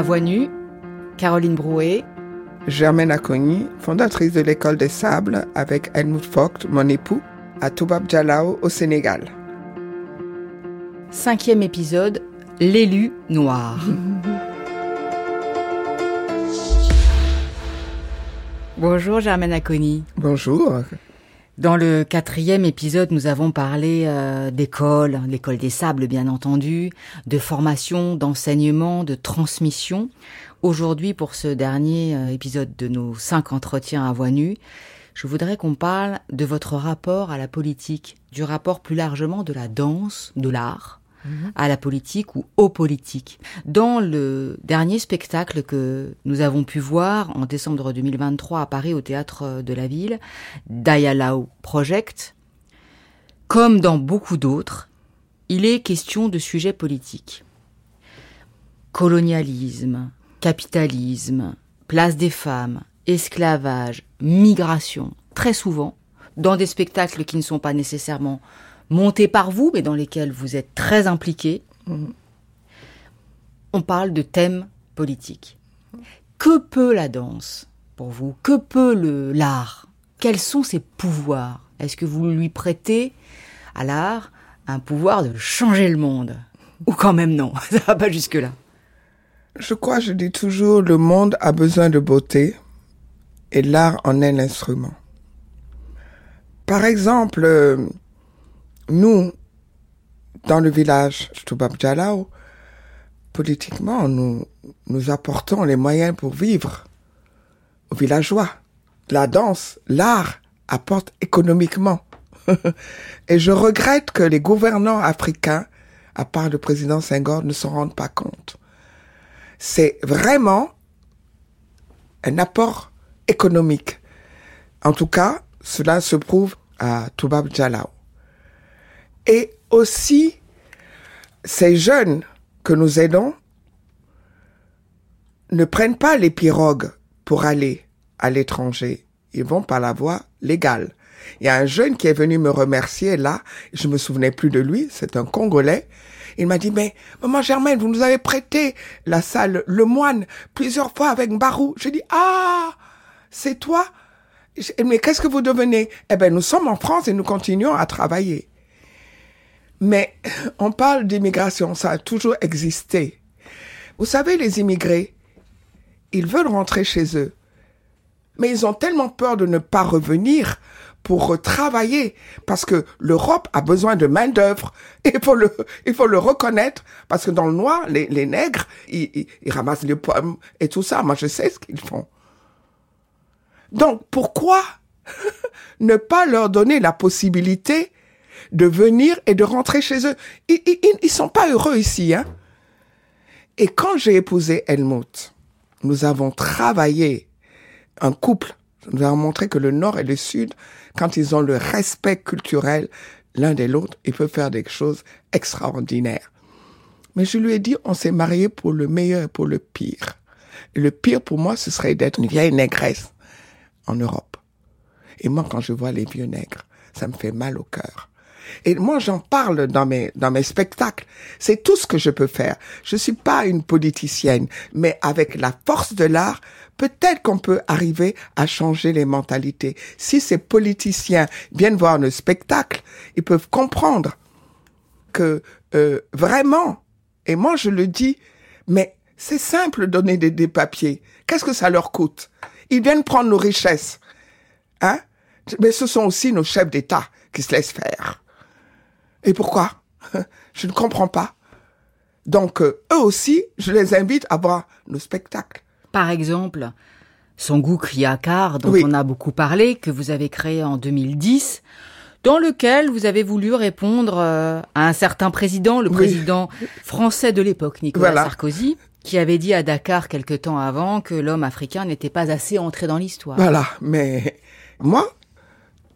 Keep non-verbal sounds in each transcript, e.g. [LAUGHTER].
À Voix Nue, Caroline Brouet. Germaine Acogny, fondatrice de l'école des sables avec Helmut Vogt, mon époux, à Toubab Jalao au Sénégal. Cinquième épisode, l'élu noir. [LAUGHS] Bonjour Germaine Acogny. Bonjour. Dans le quatrième épisode, nous avons parlé euh, d'école, l'école des sables bien entendu, de formation, d'enseignement, de transmission. Aujourd'hui, pour ce dernier euh, épisode de nos cinq entretiens à voix nue, je voudrais qu'on parle de votre rapport à la politique, du rapport plus largement de la danse, de l'art, à la politique ou aux politiques. Dans le dernier spectacle que nous avons pu voir en décembre 2023 à Paris au théâtre de la ville, Dialao Project, comme dans beaucoup d'autres, il est question de sujets politiques. Colonialisme, capitalisme, place des femmes, esclavage, migration, très souvent, dans des spectacles qui ne sont pas nécessairement montés par vous, mais dans lesquels vous êtes très impliqués. On parle de thèmes politiques. Que peut la danse pour vous? Que peut le l'art? Quels sont ses pouvoirs? Est-ce que vous lui prêtez à l'art un pouvoir de changer le monde? Ou quand même non, [LAUGHS] ça va pas jusque-là. Je crois, je dis toujours, le monde a besoin de beauté et l'art en est l'instrument. Par exemple, euh, nous, dans le village Toubab Jalao, politiquement, nous, nous apportons les moyens pour vivre aux villageois. La danse, l'art apporte économiquement. [LAUGHS] Et je regrette que les gouvernants africains, à part le président Senghor, ne s'en rendent pas compte. C'est vraiment un apport économique. En tout cas, cela se prouve à Toubab Jalao. Et aussi, ces jeunes que nous aidons ne prennent pas les pirogues pour aller à l'étranger. Ils vont par la voie légale. Il y a un jeune qui est venu me remercier là, je me souvenais plus de lui, c'est un Congolais. Il m'a dit, mais maman Germaine, vous nous avez prêté la salle Le Moine plusieurs fois avec Barou. J'ai dit, ah, c'est toi? Mais qu'est-ce que vous devenez? Eh ben, nous sommes en France et nous continuons à travailler. Mais on parle d'immigration, ça a toujours existé. Vous savez, les immigrés, ils veulent rentrer chez eux, mais ils ont tellement peur de ne pas revenir pour travailler parce que l'Europe a besoin de main d'œuvre. [LAUGHS] Il faut le, il faut le reconnaître parce que dans le noir, les, les nègres, ils, ils, ramassent les pommes et tout ça. Moi, je sais ce qu'ils font. Donc, pourquoi [LAUGHS] ne pas leur donner la possibilité de venir et de rentrer chez eux Ils, ils, ils sont pas heureux ici, hein. Et quand j'ai épousé Helmut, nous avons travaillé un couple. Nous avons montré que le Nord et le Sud, quand ils ont le respect culturel l'un de l'autre, ils peuvent faire des choses extraordinaires. Mais je lui ai dit, on s'est mariés pour le meilleur et pour le pire. Et le pire pour moi, ce serait d'être une vieille négresse en Europe. Et moi, quand je vois les vieux nègres, ça me fait mal au cœur. Et moi, j'en parle dans mes, dans mes spectacles. C'est tout ce que je peux faire. Je suis pas une politicienne, mais avec la force de l'art, peut-être qu'on peut arriver à changer les mentalités. Si ces politiciens viennent voir le spectacle, ils peuvent comprendre que euh, vraiment, et moi je le dis, mais c'est simple de donner des, des papiers. Qu'est-ce que ça leur coûte? Ils viennent prendre nos richesses. Hein? Mais ce sont aussi nos chefs d'État qui se laissent faire. Et pourquoi? [LAUGHS] Je ne comprends pas. Donc, euh, eux aussi, je les invite à voir nos spectacles. Par exemple, Songu Kriakar, dont Oui. on a beaucoup parlé, que vous avez créé en 2010, dans lequel vous avez voulu répondre euh, à un certain président, le Oui. président français de l'époque, Nicolas Voilà. Sarkozy, qui avait dit à Dakar quelque temps avant que l'homme africain n'était pas assez entré dans l'histoire. Voilà, mais moi,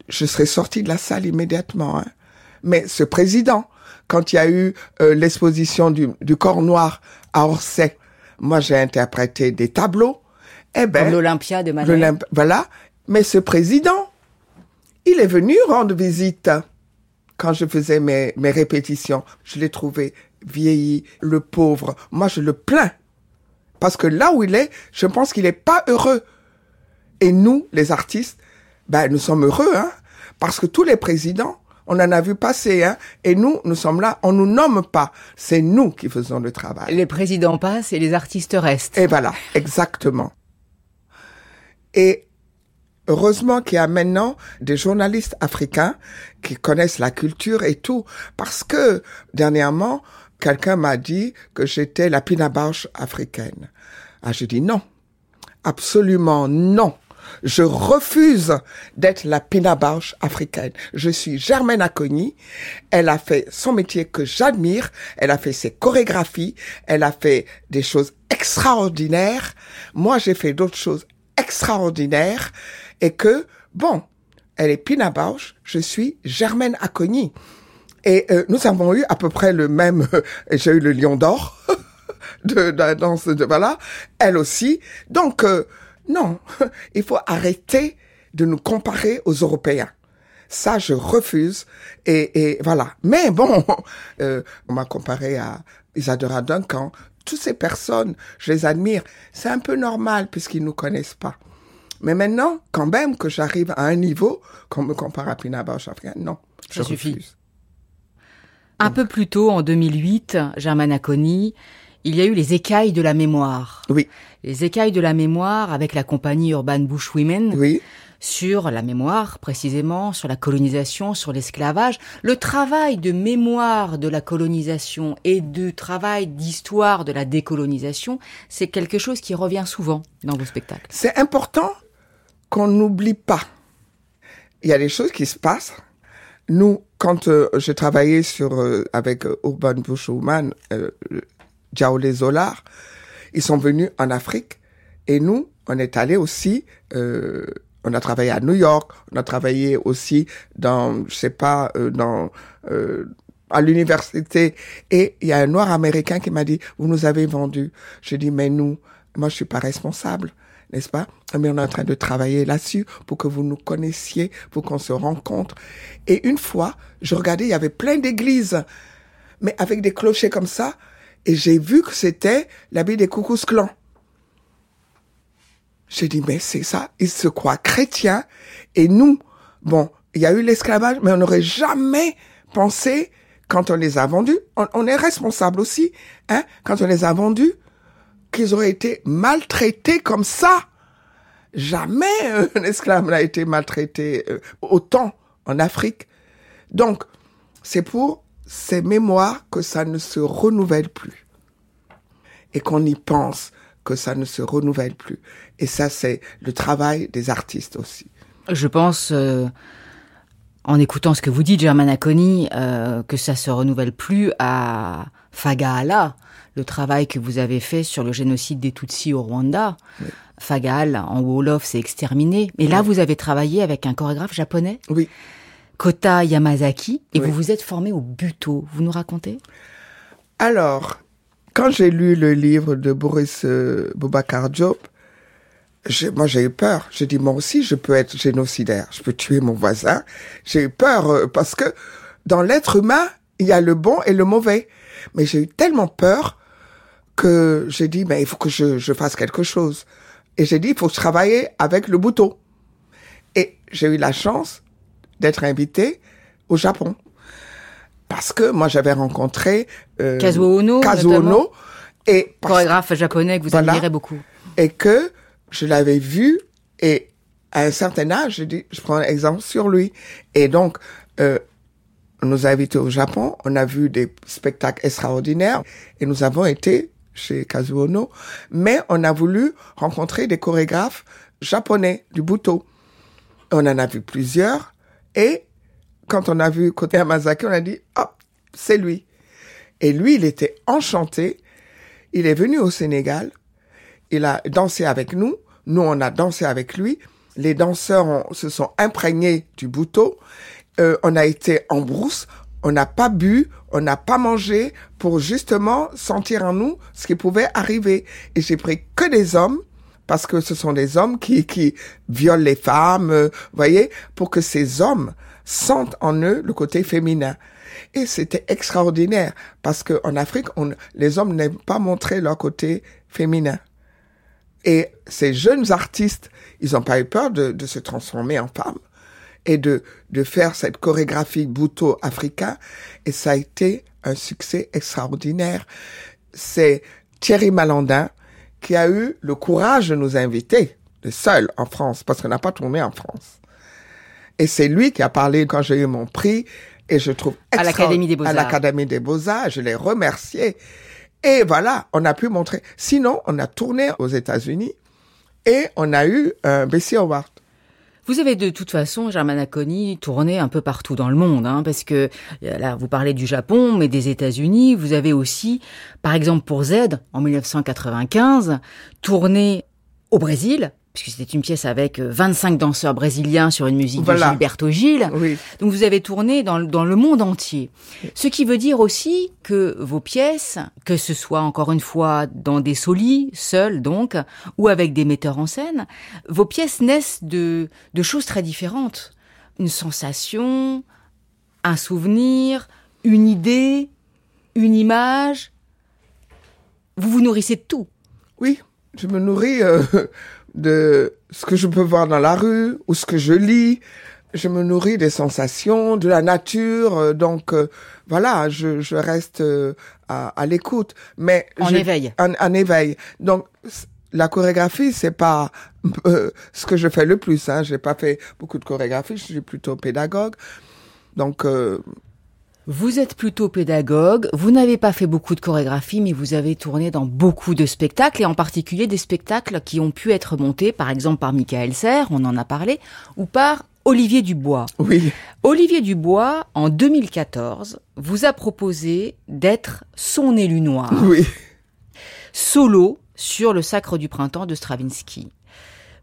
je serais sorti de la salle immédiatement. hein. Mais ce président, quand il y a eu euh, l'exposition du, du corps noir à Orsay, moi j'ai interprété des tableaux. Eh ben, l'Olympia de Madrid. voilà. Mais ce président, il est venu rendre visite quand je faisais mes, mes répétitions. Je l'ai trouvé vieilli, le pauvre. Moi, je le plains. Parce que là où il est, je pense qu'il est pas heureux. Et nous, les artistes, ben, nous sommes heureux, hein. Parce que tous les présidents, on en a vu passer, hein. Et nous, nous sommes là, on nous nomme pas. C'est nous qui faisons le travail. Les présidents passent et les artistes restent. Et voilà, exactement. Et heureusement qu'il y a maintenant des journalistes africains qui connaissent la culture et tout. Parce que, dernièrement, quelqu'un m'a dit que j'étais la pinabarche africaine. Ah, je dis non. Absolument non. Je refuse d'être la pinabarche africaine. Je suis Germaine Acogny. Elle a fait son métier que j'admire. Elle a fait ses chorégraphies. Elle a fait des choses extraordinaires. Moi, j'ai fait d'autres choses extraordinaires. Et que, bon, elle est pinabarche. Je suis Germaine Acogny. Et euh, nous avons eu à peu près le même. J'ai eu le Lion d'or [LAUGHS] de, de la voilà. Elle aussi. Donc euh, non, [LAUGHS] il faut arrêter de nous comparer aux Européens. Ça, je refuse. Et, et voilà. Mais bon, [LAUGHS] euh, on m'a comparé à Isadora Duncan. Toutes ces personnes, je les admire. C'est un peu normal puisqu'ils nous connaissent pas. Mais maintenant, quand même que j'arrive à un niveau qu'on me compare à Pina Bausch non, je Ça suffit. refuse. Un peu plus tôt, en 2008, Germaine Aconi, il y a eu les écailles de la mémoire. Oui. Les écailles de la mémoire avec la compagnie Urban Bush Women. Oui. Sur la mémoire, précisément, sur la colonisation, sur l'esclavage. Le travail de mémoire de la colonisation et de travail d'histoire de la décolonisation, c'est quelque chose qui revient souvent dans vos spectacles. C'est important qu'on n'oublie pas. Il y a des choses qui se passent. Nous, quand euh, j'ai travaillé sur euh, avec euh, Urban Bushwoman, euh, Jaolé Zolar, ils sont venus en Afrique et nous, on est allé aussi. on a travaillé à New York, on a travaillé aussi dans, je sais pas, dans à l'université. Et il y a un noir américain qui m'a dit, vous nous avez vendu. Je dis, mais nous, moi, je suis pas responsable n'est-ce pas? Mais on est en train de travailler là-dessus pour que vous nous connaissiez, pour qu'on se rencontre. Et une fois, je regardais, il y avait plein d'églises, mais avec des clochers comme ça, et j'ai vu que c'était l'habit des coucous clans. J'ai dit, mais c'est ça, ils se croient chrétiens, et nous, bon, il y a eu l'esclavage, mais on n'aurait jamais pensé, quand on les a vendus, on, est responsable aussi, hein, quand on les a vendus, qu'ils auraient été maltraités comme ça. Jamais euh, [LAUGHS] un esclave n'a été maltraité euh, autant en Afrique. Donc, c'est pour ces mémoires que ça ne se renouvelle plus. Et qu'on y pense que ça ne se renouvelle plus. Et ça, c'est le travail des artistes aussi. Je pense, euh, en écoutant ce que vous dites, Germaine Aconi, que ça se renouvelle plus à Fagaala, le travail que vous avez fait sur le génocide des Tutsis au Rwanda. Fagal, en Wolof, c'est exterminé. Mais là, vous avez travaillé avec un chorégraphe japonais? Oui. Kota Yamazaki. Et vous vous êtes formé au buto. Vous nous racontez? Alors, quand j'ai lu le livre de Boris euh, Boubacar Diop, moi j'ai eu peur. J'ai dit moi aussi je peux être génocidaire, je peux tuer mon voisin. J'ai eu peur euh, parce que dans l'être humain il y a le bon et le mauvais. Mais j'ai eu tellement peur que j'ai dit, mais il faut que je, je fasse quelque chose. Et j'ai dit, il faut travailler avec le bouton. Et j'ai eu la chance d'être invité au Japon. Parce que moi, j'avais rencontré euh, Kazuo Ono, Kazuo Ono et chorégraphe japonais que vous admirez beaucoup. Et que je l'avais vu et à un certain âge, je dis, je prends un exemple sur lui. Et donc, euh, on nous a invités au Japon, on a vu des spectacles extraordinaires et nous avons été chez Kazuono, mais on a voulu rencontrer des chorégraphes japonais du Buto. On en a vu plusieurs et quand on a vu Kote Yamazaki, on a dit, hop, c'est lui. Et lui, il était enchanté. Il est venu au Sénégal. Il a dansé avec nous. Nous, on a dansé avec lui. Les danseurs se sont imprégnés du Buto. Euh, on a été en brousse, on n'a pas bu, on n'a pas mangé pour justement sentir en nous ce qui pouvait arriver. Et j'ai pris que des hommes parce que ce sont des hommes qui, qui violent les femmes, euh, voyez, pour que ces hommes sentent en eux le côté féminin. Et c'était extraordinaire parce que en Afrique, on, les hommes n'aiment pas montrer leur côté féminin. Et ces jeunes artistes, ils n'ont pas eu peur de, de, se transformer en femmes et de, de faire cette chorégraphie bouto africain. Et ça a été un succès extraordinaire. C'est Thierry Malandin qui a eu le courage de nous inviter, le seul en France, parce qu'on n'a pas tourné en France. Et c'est lui qui a parlé quand j'ai eu mon prix, et je trouve à l'Académie des Beaux-Arts. À l'Académie des Beaux-Arts, je l'ai remercié. Et voilà, on a pu montrer. Sinon, on a tourné aux États-Unis et on a eu un Bessie Award. Vous avez de toute façon, Germaine Acconi, tourné un peu partout dans le monde, hein, parce que euh, là, vous parlez du Japon, mais des États-Unis. Vous avez aussi, par exemple pour Z, en 1995, tourné au Brésil, puisque c'était une pièce avec 25 euh, danseurs brésiliens sur une musique de Gilberto Gil. Oui. Donc vous avez tourné dans, dans, le monde entier. Ce qui veut dire aussi que vos pièces, que ce soit encore une fois dans des solis, seuls donc, ou avec des metteurs en scène, vos pièces naissent de, de choses très différentes. Une sensation, un souvenir, une idée, une image. Vous vous nourrissez de tout. Oui, je me nourris euh, de ce que je peux voir dans la rue ou ce que je lis. Je me nourris des sensations, de la nature. Euh, donc euh, voilà, je, je reste euh, à, à l'écoute. Mais en éveil. En, en, éveil. Donc la chorégraphie, c'est pas [LAUGHS] ce que je fais le plus. Hein. J'ai pas fait beaucoup de chorégraphie. Je suis plutôt pédagogue. Donc vous êtes plutôt pédagogue, vous n'avez pas fait beaucoup de chorégraphie, mais vous avez tourné dans beaucoup de spectacles, et en particulier des spectacles qui ont pu être montés, par exemple par Michael Serre, on en a parlé, ou par Olivier Dubois. Oui. Olivier Dubois, en 2014, vous a proposé d'être son élu noir. Oui. Solo sur le Sacre du Printemps de Stravinsky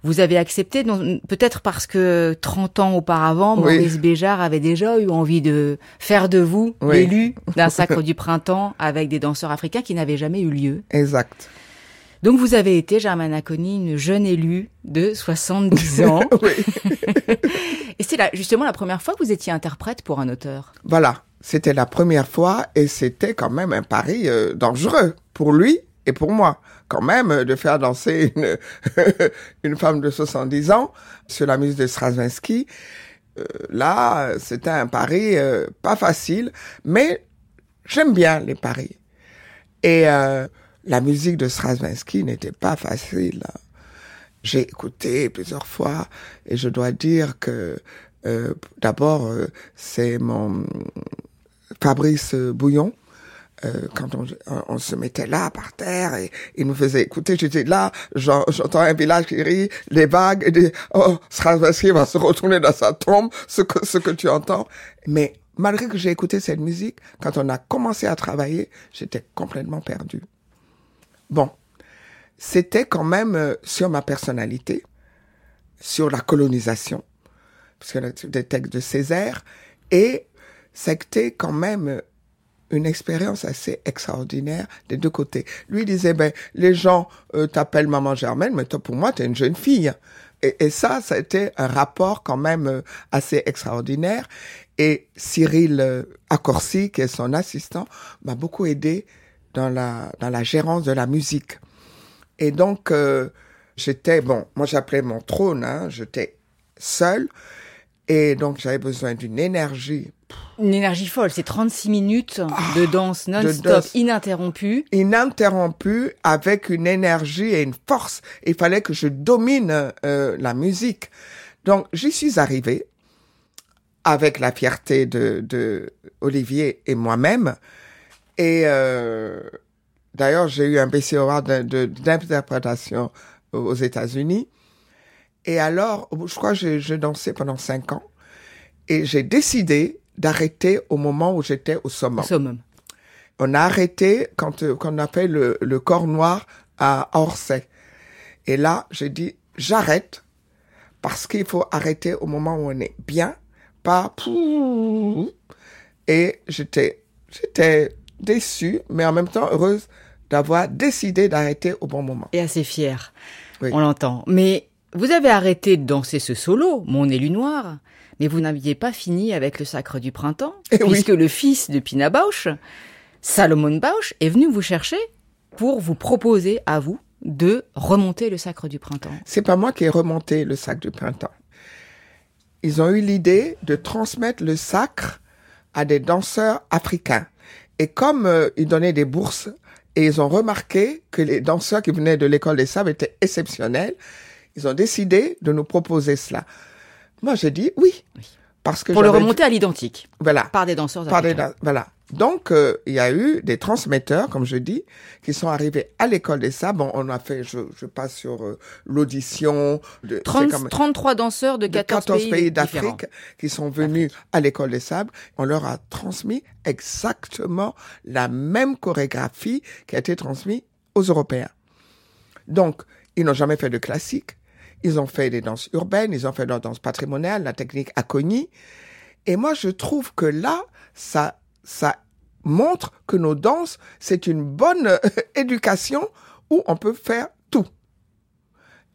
vous avez accepté, peut-être parce que 30 ans auparavant, Maurice Béjart avait déjà eu envie de faire de vous l'élu d'un [LAUGHS] sacre du printemps avec des danseurs africains qui n'avaient jamais eu lieu. Exact. Donc vous avez été, Germaine Acconi, une jeune élue de 70 [LAUGHS] ans. [LAUGHS] et c'est justement la première fois que vous étiez interprète pour un auteur. Voilà, c'était la première fois et c'était quand même un pari euh, dangereux pour lui et pour moi quand même euh, de faire danser une, [LAUGHS] une femme de 70 ans sur la musique de Stravinsky. Euh, là, c'était un pari euh, pas facile, mais j'aime bien les paris. Et la musique de Stravinsky n'était pas facile. J'ai écouté plusieurs fois et je dois dire que d'abord c'est mon Fabrice Bouillon euh, quand on, on, se mettait là par terre et il nous faisait écouter, j'étais là, j'entends un village qui rit, les vagues, et dit, oh, Stravinsky va se retourner dans sa tombe, ce que, ce que tu entends. Mais malgré que j'ai écouté cette musique, quand on a commencé à travailler, j'étais complètement perdu. Bon, c'était quand même euh, sur ma personnalité, sur la colonisation, parce que des textes de Césaire, et c'était quand même une expérience assez extraordinaire des deux côtés. Lui disait, ben, les gens euh, t'appellent maman Germaine, mais toi, pour moi, tu es une jeune fille. Et, ça, ça a été un rapport quand même euh, assez extraordinaire. Et Cyril euh, Accorsi, qui est son assistant, m'a beaucoup aidé dans la, dans la gérance de la musique. Et donc, j'étais, bon, moi j'appelais mon trône, hein, j'étais seule. Et donc, j'avais besoin d'une énergie une énergie folle, c'est 36 minutes ah, de danse non-stop, ininterrompue. Ininterrompue, avec une énergie et une force. Il fallait que je domine euh, la musique. Donc, j'y suis arrivée avec la fierté de, de Olivier et moi-même. Et euh, d'ailleurs, j'ai eu un BC Award d'interprétation aux États-Unis. Et alors, je crois que j'ai dansé pendant cinq ans. Et j'ai décidé d'arrêter au moment où j'étais au summum. On a arrêté quand, euh, quand on a fait le, le corps noir à Orsay. Et là, j'ai dit, j'arrête parce qu'il faut arrêter au moment où on est bien, pas et j'étais j'étais déçue, mais en même temps heureuse d'avoir décidé d'arrêter au bon moment. Et assez fière. On l'entend. Mais vous avez arrêté de danser ce solo, Mon élu noir, mais vous n'aviez pas fini avec le sacre du printemps, Et eh puisque le fils de Pina Bausch, Salomon Bausch, est venu vous chercher pour vous proposer à vous de remonter le sacre du printemps C'est pas moi qui ai remonté le sacre du printemps. Ils ont eu l'idée de transmettre le sacre à des danseurs africains. Et comme euh, ils donnaient des bourses et ils ont remarqué que les danseurs qui venaient de l'école des sables étaient exceptionnels, ils ont décidé de nous proposer cela. Moi, j'ai dit oui. Parce que Pour le remonter à l'identique, Voilà. par des danseurs Par des africains. dan- voilà. Donc, euh, il y a eu des transmetteurs, comme je dis, qui sont arrivés à l'école des sables. Bon, on a fait, je, je passe sur euh, l'audition. de- c'est 30 comme- 33 danseurs de de 14, 14 pays, d'Afrique qui sont venus à l'école des sables. On leur a transmis exactement la même chorégraphie qui a été transmise aux Européens. Donc, ils n'ont jamais fait de classique. Ils ont fait des danses urbaines, ils ont fait de la danse patrimoniale, la technique Acogny. Et moi, je trouve que là, ça, ça montre que nos danses, c'est une bonne euh, [LAUGHS] éducation où on peut faire tout.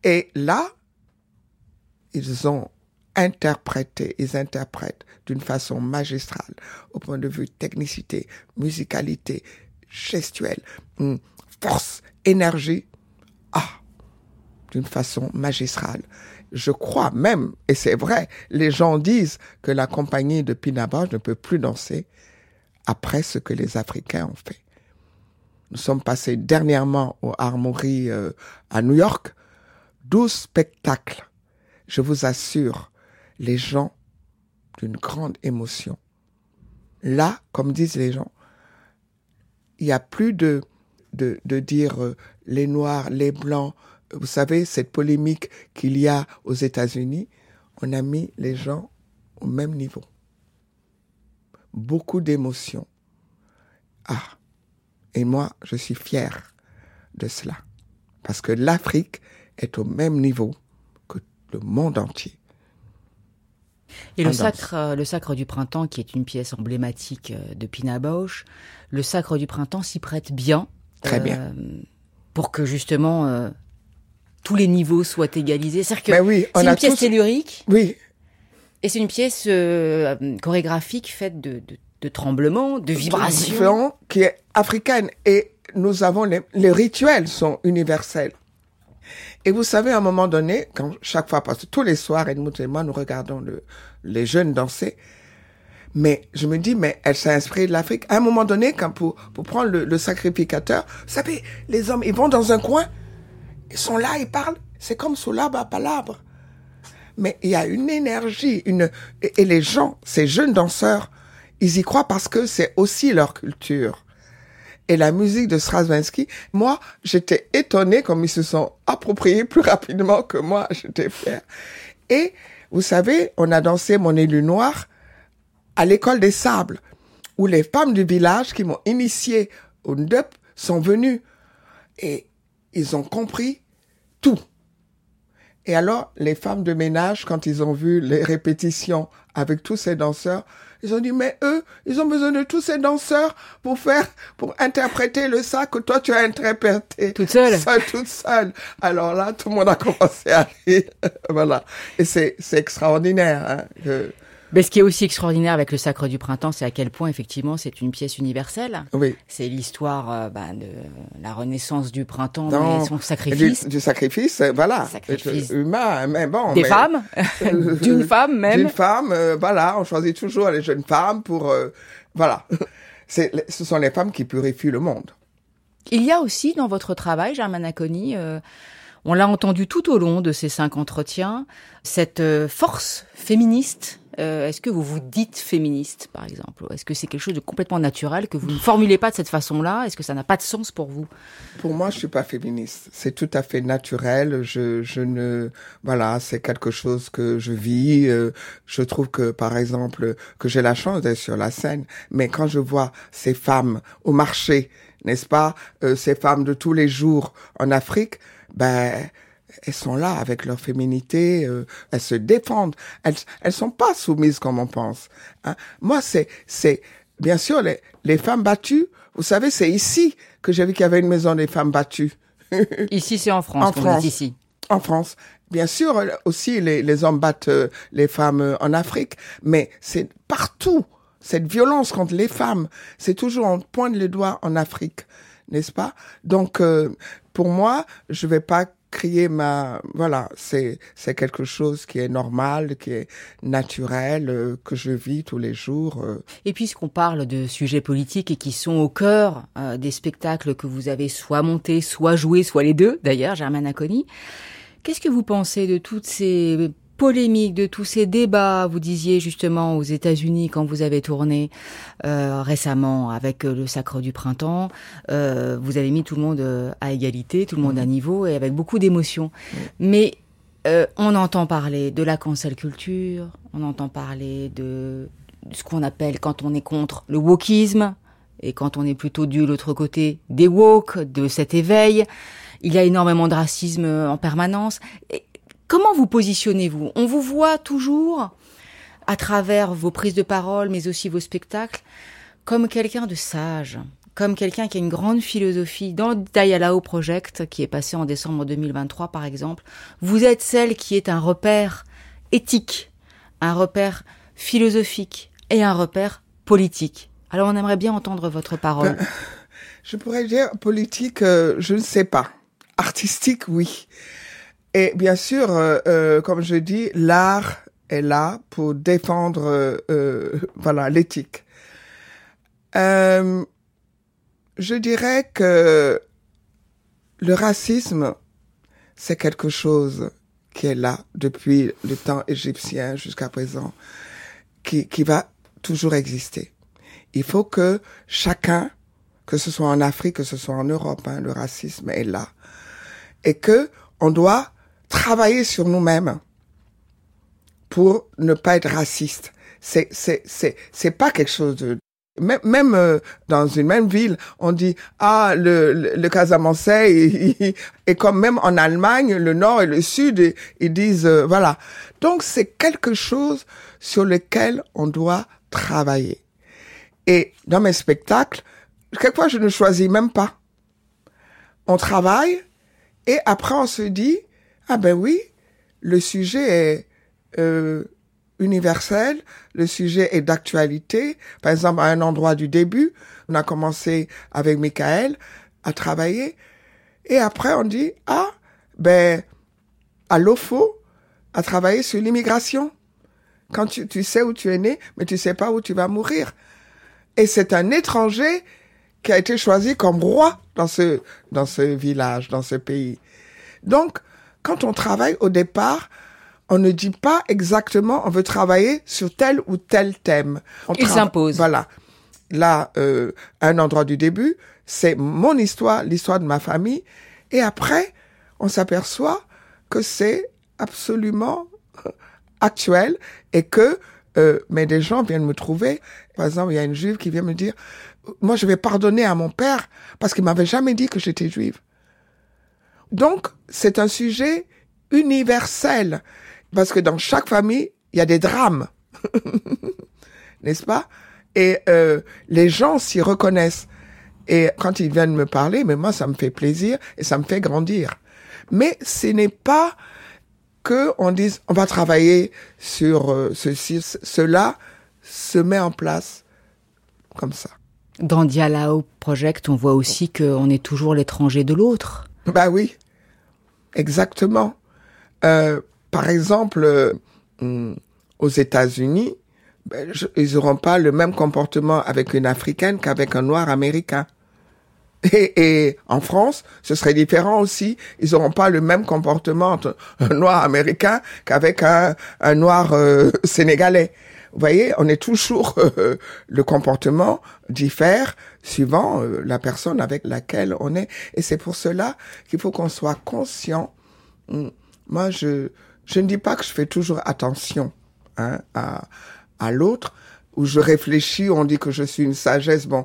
Et là, ils ont interprété, ils interprètent d'une façon magistrale, au point de vue technicité, musicalité, gestuelle, hum, force, énergie. Ah, d'une façon magistrale. Je crois même, et c'est vrai, les gens disent que la compagnie de Pinabar ne peut plus danser après ce que les Africains ont fait. Nous sommes passés dernièrement au Armory euh, à New York. 12 spectacles. Je vous assure, les gens d'une grande émotion. Là, comme disent les gens, il n'y a plus de, de, de dire euh, les noirs, les blancs. Vous savez, cette polémique qu'il y a aux États-Unis, on a mis les gens au même niveau. Beaucoup d'émotions. Ah, et moi, je suis fier de cela. Parce que l'Afrique est au même niveau que le monde entier. Et le sacre, euh, le sacre du printemps, qui est une pièce emblématique euh, de Pina Bausch, le sacre du printemps s'y prête bien. Très euh, bien. Pour que justement euh, tous les niveaux soient égalisés. C'est-à-dire que Mais oui, c'est a une pièce tous- tellurique Oui, et c'est une pièce euh, chorégraphique faite de, de, de tremblements, de vibrations. qui est africaine. Et nous avons les, les rituels sont universels. Et vous savez, à un moment donné, quand chaque fois, parce que tous les soirs, Edmund et moi, nous regardons le, les jeunes danser, mais je me dis, mais elle s'est inspirée de l'Afrique. À un moment donné, quand pour, pour prendre le, le sacrificateur, vous savez, les hommes, ils vont dans un coin, ils sont là, ils parlent, c'est comme sous à palabre. Mais il y a une énergie, une, et, les gens, ces jeunes danseurs, ils y croient parce que c'est aussi leur culture. Et la musique de Stravinsky, moi, j'étais étonné comme ils se sont appropriés plus rapidement que moi, j'étais fier. Et, vous savez, on a dansé Mon élu noir à l'école des sables, où les femmes du village qui m'ont initié au NDUP sont venues. Et ils ont compris tout. Et alors, les femmes de ménage, quand ils ont vu les répétitions avec tous ces danseurs, ils ont dit, mais eux, ils ont besoin de tous ces danseurs pour faire, pour interpréter le ça que toi tu as interprété. Toute seule. Seule, toute seule. Alors là, tout le monde a commencé à rire. [LAUGHS] voilà. Et c'est, c'est extraordinaire, hein, que- Mais ce qui est aussi extraordinaire avec le sacre du printemps, c'est à quel point effectivement c'est une pièce universelle. oui. C'est l'histoire euh, bah, de la renaissance du printemps, mais son sacrifice Du, du sacrifice, euh, voilà. Sacrifice. Humain, mais bon. des mais- femmes, [LAUGHS] d'une femme même. D'une femme, euh, voilà, on choisit toujours les jeunes femmes pour, euh, voilà. [LAUGHS] Ce sont les femmes qui purifient le monde. Il y a aussi dans votre travail, Germaine Acconi, euh, on l'a entendu tout au long de ces cinq entretiens, cette euh, force féministe. Euh, Est-ce que vous vous dites féministe, par exemple? Est-ce que c'est quelque chose de complètement naturel que vous ne formulez pas de cette façon-là? Est-ce que ça n'a pas de sens pour vous? Pour moi, je suis pas féministe. C'est tout à fait naturel. Je, je ne, voilà, c'est quelque chose que je vis. Euh, Je trouve que, par exemple, que j'ai la chance d'être sur la scène. Mais quand je vois ces femmes au marché, n'est-ce pas, euh, ces femmes de tous les jours en Afrique, ben, elles sont là avec leur féminité, euh, elles se défendent, elles elles sont pas soumises comme on pense. hein. Moi, c'est c'est bien sûr les les femmes battues. Vous savez, c'est ici que j'ai vu qu'il y avait une maison des femmes battues [LAUGHS] Ici, c'est en France. En France. dit ici. en France. Bien sûr, aussi les les hommes battent euh, les femmes euh, en Afrique, mais c'est partout. Cette violence contre les femmes, c'est toujours on pointe les doigts en Afrique, n'est-ce pas? Donc euh, pour moi, je vais pas crier ma voilà c'est c'est quelque chose qui est normal qui est naturel euh, que je vis tous les jours euh. et puisqu'on parle de sujets politiques et qui sont au cœur euh, des spectacles que vous avez soit montés soit joués soit les deux d'ailleurs Germaine Aconi qu'est-ce que vous pensez de toutes ces polémique de tous ces débats, vous disiez justement aux États-Unis quand vous avez tourné euh, récemment avec euh, le Sacre du Printemps, euh, vous avez mis tout le monde euh, à égalité, tout le monde à niveau et avec beaucoup d'émotion. Mais euh, on entend parler de la cancel culture, on entend parler de ce qu'on appelle quand on est contre le wokisme et quand on est plutôt du l'autre côté des woke, de cet éveil. Il y a énormément de racisme en permanence. Et Comment vous positionnez-vous? On vous voit toujours, à travers vos prises de parole, mais aussi vos spectacles, comme quelqu'un de sage, comme quelqu'un qui a une grande philosophie. Dans le Dialao Project, qui est passé en décembre 2023 par exemple, vous êtes celle qui est un repère éthique, un repère philosophique et un repère politique. Alors on aimerait bien entendre votre parole. Ben, je pourrais dire politique, euh, je ne sais pas. Artistique, oui. Et bien sûr, euh, euh, comme je dis, l'art est là pour défendre euh, voilà l'éthique. je dirais que le racisme, c'est quelque chose qui est là depuis le temps égyptien jusqu'à présent, qui, qui va toujours exister. Il faut que chacun, que ce soit en Afrique, que ce soit en Europe, hein, le racisme est là. Et que on doit travailler sur nous-mêmes pour ne pas être raciste. C'est c'est c'est c'est pas quelque chose de même, même euh, dans une même ville, on dit ah le le, le Casamance et, comme même en Allemagne, le Nord et le Sud, ils disent euh, voilà. Donc c'est quelque chose sur lequel on doit travailler. Et dans mes spectacles, quelquefois je ne choisis même pas. On travaille et après on se dit ah ben oui, le sujet est euh, universel, le sujet est d'actualité. Par exemple, à un endroit du début, on a commencé avec Michael à travailler, et après on dit ah ben à l'OFO à travailler sur l'immigration. Quand tu, tu sais où tu es né, mais tu sais pas où tu vas mourir. Et c'est un étranger qui a été choisi comme roi dans ce dans ce village, dans ce pays. Donc quand on travaille au départ, on ne dit pas exactement on veut travailler sur tel ou tel thème. On Il s'impose. Voilà. Là, euh, un endroit du début, c'est mon histoire, l'histoire de ma famille. Et après, on s'aperçoit que c'est absolument euh, actuel et que euh, mais des gens viennent me trouver. Par exemple, il y a une juive qui vient me dire, moi je vais pardonner à mon père parce qu'il m'avait jamais dit que j'étais juive. Donc, c'est un sujet universel, parce que dans chaque famille, il y a des drames, [LAUGHS] n'est-ce pas? Et euh, les gens s'y reconnaissent. Et quand ils viennent me parler, mais moi, ça me fait plaisir et ça me fait grandir. Mais ce n'est pas que on dise, on va travailler sur euh, ceci, cela se met en place comme ça. Dans Dialao Project, on voit aussi qu'on est toujours l'étranger de l'autre. Bah oui, exactement. Euh, par exemple, euh, aux États-Unis, ben, ils n'auront pas le même comportement avec une africaine qu'avec un noir américain. [LAUGHS] Et, en France, ce serait différent aussi. Ils n'auront pas le même comportement entre un noir américain qu'avec un, un noir euh, [LAUGHS] sénégalais. Vous voyez, on est toujours [LAUGHS] euh, le comportement diffère suivant euh, la personne avec laquelle on est, et c'est pour cela qu'il faut qu'on soit conscient. Hum, moi, je je ne dis pas que je fais toujours attention hein, à à l'autre, ou je réfléchis, on dit que je suis une sagesse. Bon,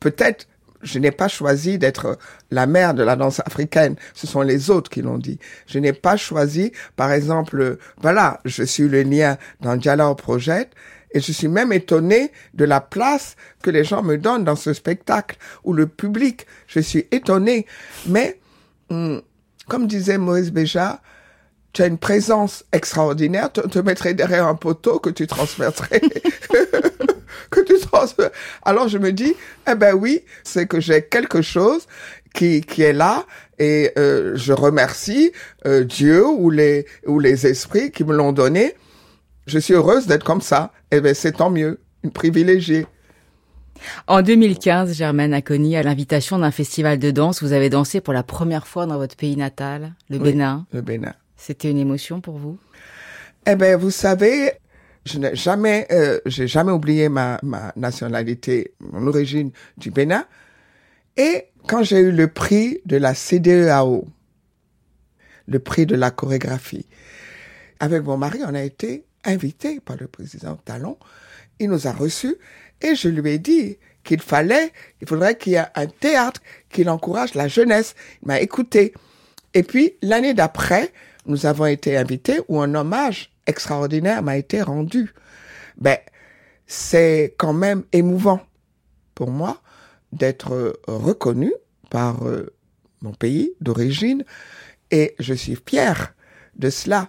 peut-être je n'ai pas choisi d'être la mère de la danse africaine. Ce sont les autres qui l'ont dit. Je n'ai pas choisi, par exemple, voilà, je suis le lien dans Dialogue Project. Et je suis même étonné de la place que les gens me donnent dans ce spectacle, ou le public. Je suis étonné. Mais, hum, comme disait Maurice Béja, tu as une présence extraordinaire, tu te mettrais derrière un poteau que tu transmettrais. [LAUGHS] que tu Alors je me dis, eh ben oui, c'est que j'ai quelque chose qui, qui est là et euh, je remercie euh, Dieu ou les, ou les esprits qui me l'ont donné. Je suis heureuse d'être comme ça. Eh ben c'est tant mieux, une privilégiée. En 2015, Germaine Aconi, à l'invitation d'un festival de danse, vous avez dansé pour la première fois dans votre pays natal, le Bénin. Le Bénin. C'était une émotion pour vous? Eh ben, vous savez, je n'ai jamais, euh, j'ai jamais oublié ma, nationalité, mon origine du Bénin. Et quand j'ai eu le prix de la CDEAO, le prix de la chorégraphie, avec mon mari, on a été invité par le président Talon. Il nous a reçus et je lui ai dit qu'il fallait, il faudrait qu'il y ait un théâtre qui encourage la jeunesse. Il m'a écouté. Et puis, l'année d'après, nous avons été invités où un hommage extraordinaire m'a été rendu. Ben, c'est quand même émouvant pour moi d'être euh, reconnu par euh, mon pays d'origine et je suis fier de cela.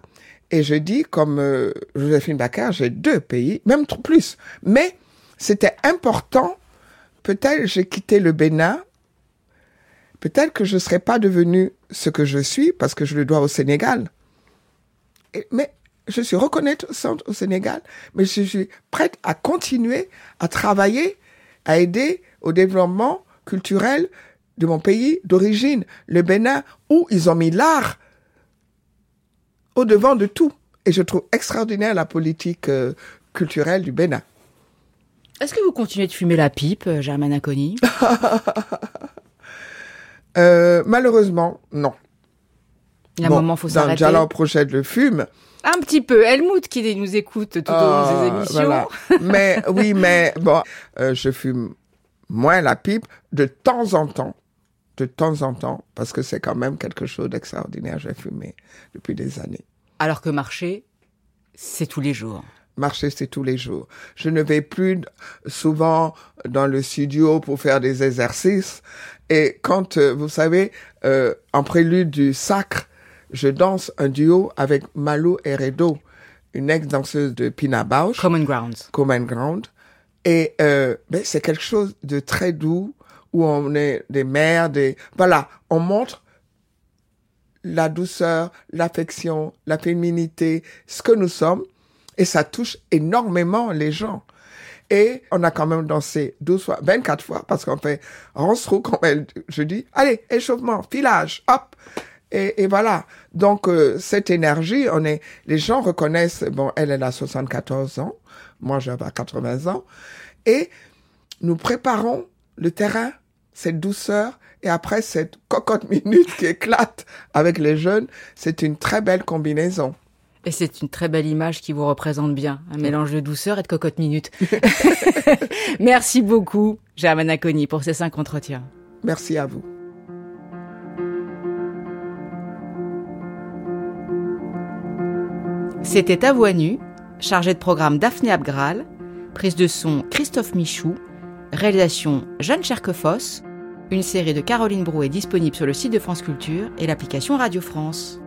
Et je dis, comme euh, Joséphine Baccar, j'ai deux pays, même plus. Mais c'était important. Peut-être j'ai quitté le Bénin. Peut-être que je ne serais pas devenu ce que je suis parce que je le dois au Sénégal. mais je suis reconnaissante au Sénégal, mais je suis prête à continuer à travailler, à aider au développement culturel de mon pays d'origine, le Bénin, où ils ont mis l'art au devant de tout. Et je trouve extraordinaire la politique euh, culturelle du Bénin. Est-ce que vous continuez de fumer la pipe, euh, Germaine Aconi? Euh, Malheureusement, non. Il y a un moment, faut s'arrêter. Dans le fume. Un petit peu. Helmut qui nous écoute tout au long des ah, émissions. mais oui, mais bon, euh, je fume moins la pipe de temps en temps. De temps en temps, parce que c'est quand même quelque chose d'extraordinaire. J'ai fumé depuis des années. Alors que marcher, c'est tous les jours marcher, c'est tous les jours. Je ne vais plus souvent dans le studio pour faire des exercices. Et quand, euh, vous savez, euh, en prélude du sacre, je danse un duo avec Malou Heredo, une ex-danseuse de Pina Bausch. Common Ground. Common Ground. Et euh, ben, c'est quelque chose de très doux, où on est des mères, des... Voilà, on montre la douceur, l'affection, la féminité, ce que nous sommes et ça touche énormément les gens. Et on a quand même dansé 12 fois, 24 fois, parce qu'on fait on se trouve quand elle, je dis, allez, échauffement, filage, hop. Et, et voilà. Donc, euh, cette énergie, on est, les gens reconnaissent, bon, elle, elle a 74 ans. Moi, j'avais 80 ans. Et nous préparons le terrain, cette douceur, et après cette cocotte [LAUGHS] minute qui éclate avec les jeunes, c'est une très belle combinaison. Et c'est une très belle image qui vous représente bien, un mélange de douceur et de cocotte minute. [LAUGHS] Merci beaucoup, Germaine Aconi, pour ces cinq entretiens. Merci à vous. C'était À chargé de programme Daphné Abgral, prise de son Christophe Michou, réalisation Jeanne Cherquefoss. Une série de Caroline Brou est disponible sur le site de France Culture et l'application Radio France.